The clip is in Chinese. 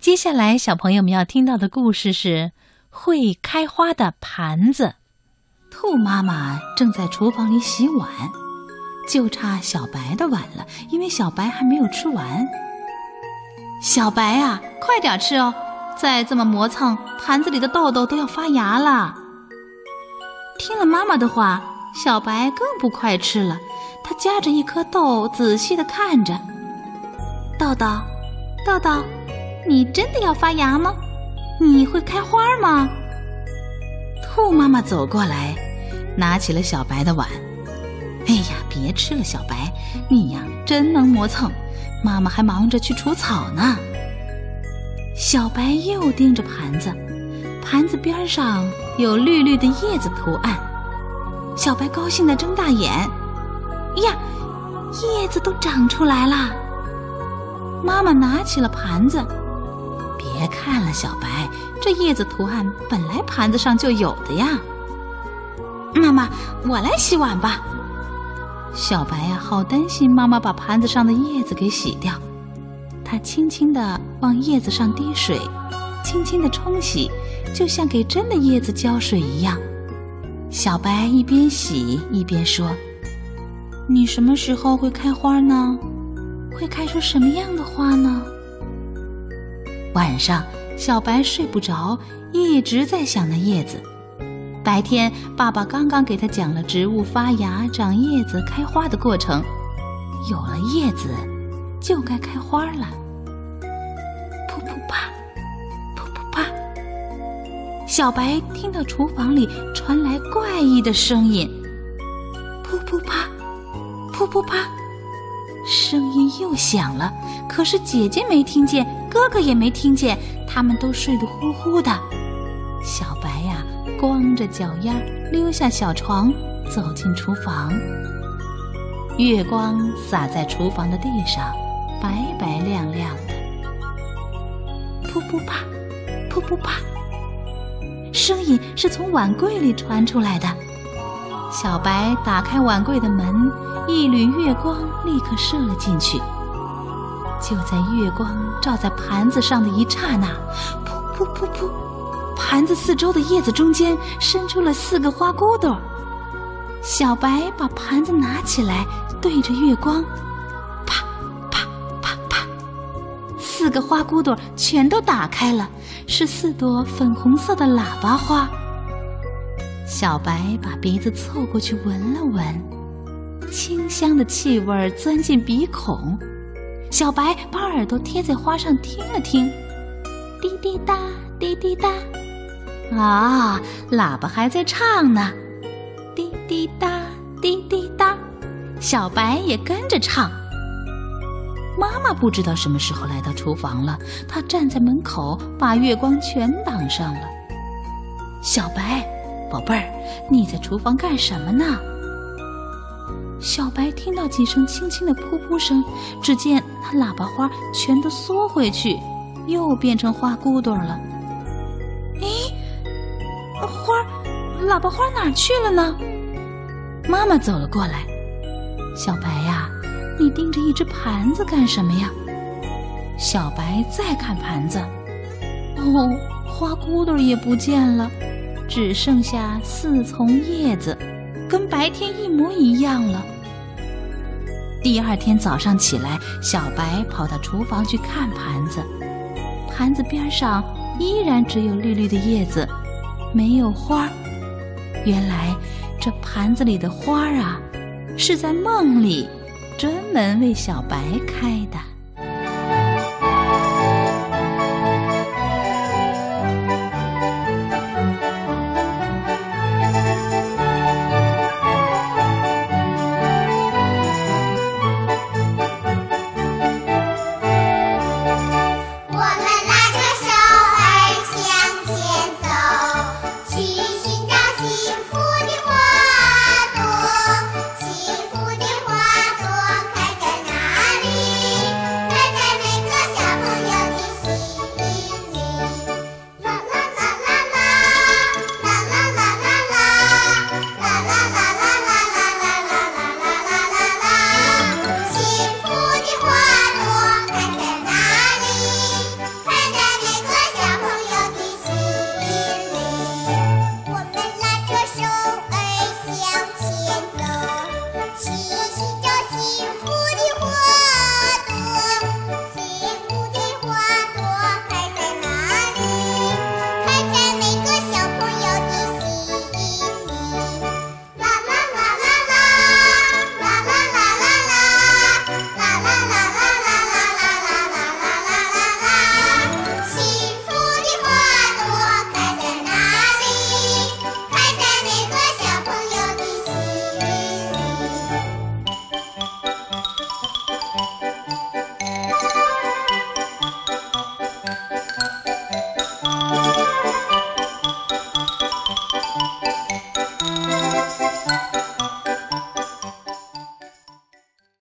接下来，小朋友们要听到的故事是会开花的盘子。兔妈妈正在厨房里洗碗，就差小白的碗了，因为小白还没有吃完。小白啊，快点吃哦！再这么磨蹭，盘子里的豆豆都要发芽了。听了妈妈的话，小白更不快吃了。他夹着一颗豆，仔细的看着豆豆，豆豆。你真的要发芽吗？你会开花吗？兔妈妈走过来，拿起了小白的碗。哎呀，别吃了，小白，你呀真能磨蹭。妈妈还忙着去除草呢。小白又盯着盘子，盘子边上有绿绿的叶子图案。小白高兴的睁大眼。呀，叶子都长出来了。妈妈拿起了盘子。别看了，小白，这叶子图案本来盘子上就有的呀。妈妈，我来洗碗吧。小白呀，好担心妈妈把盘子上的叶子给洗掉。他轻轻地往叶子上滴水，轻轻地冲洗，就像给真的叶子浇水一样。小白一边洗一边说：“你什么时候会开花呢？会开出什么样的花呢？”晚上，小白睡不着，一直在想那叶子。白天，爸爸刚刚给他讲了植物发芽、长叶子、开花的过程。有了叶子，就该开花了。噗噗啪，噗噗啪。小白听到厨房里传来怪异的声音。噗噗啪，噗噗啪，声音又响了。可是姐姐没听见。哥哥也没听见，他们都睡得呼呼的。小白呀，光着脚丫溜下小床，走进厨房。月光洒在厨房的地上，白白亮亮的。噗噗啪，噗噗啪，声音是从碗柜里传出来的。小白打开碗柜的门，一缕月光立刻射了进去。就在月光照在盘子上的一刹那，噗噗噗噗，盘子四周的叶子中间伸出了四个花骨朵。小白把盘子拿起来，对着月光，啪啪啪啪，四个花骨朵全都打开了，是四朵粉红色的喇叭花。小白把鼻子凑过去闻了闻，清香的气味钻进鼻孔。小白把耳朵贴在花上听了听，滴滴答，滴滴答，啊，喇叭还在唱呢，滴滴答，滴滴答，小白也跟着唱。妈妈不知道什么时候来到厨房了，她站在门口，把月光全挡上了。小白，宝贝儿，你在厨房干什么呢？小白听到几声轻轻的噗噗声，只见那喇叭花全都缩回去，又变成花骨朵了。咦，花，喇叭花哪去了呢？妈妈走了过来，小白呀，你盯着一只盘子干什么呀？小白再看盘子，哦，花骨朵也不见了，只剩下四丛叶子。跟白天一模一样了。第二天早上起来，小白跑到厨房去看盘子，盘子边上依然只有绿绿的叶子，没有花。原来这盘子里的花啊，是在梦里专门为小白开的。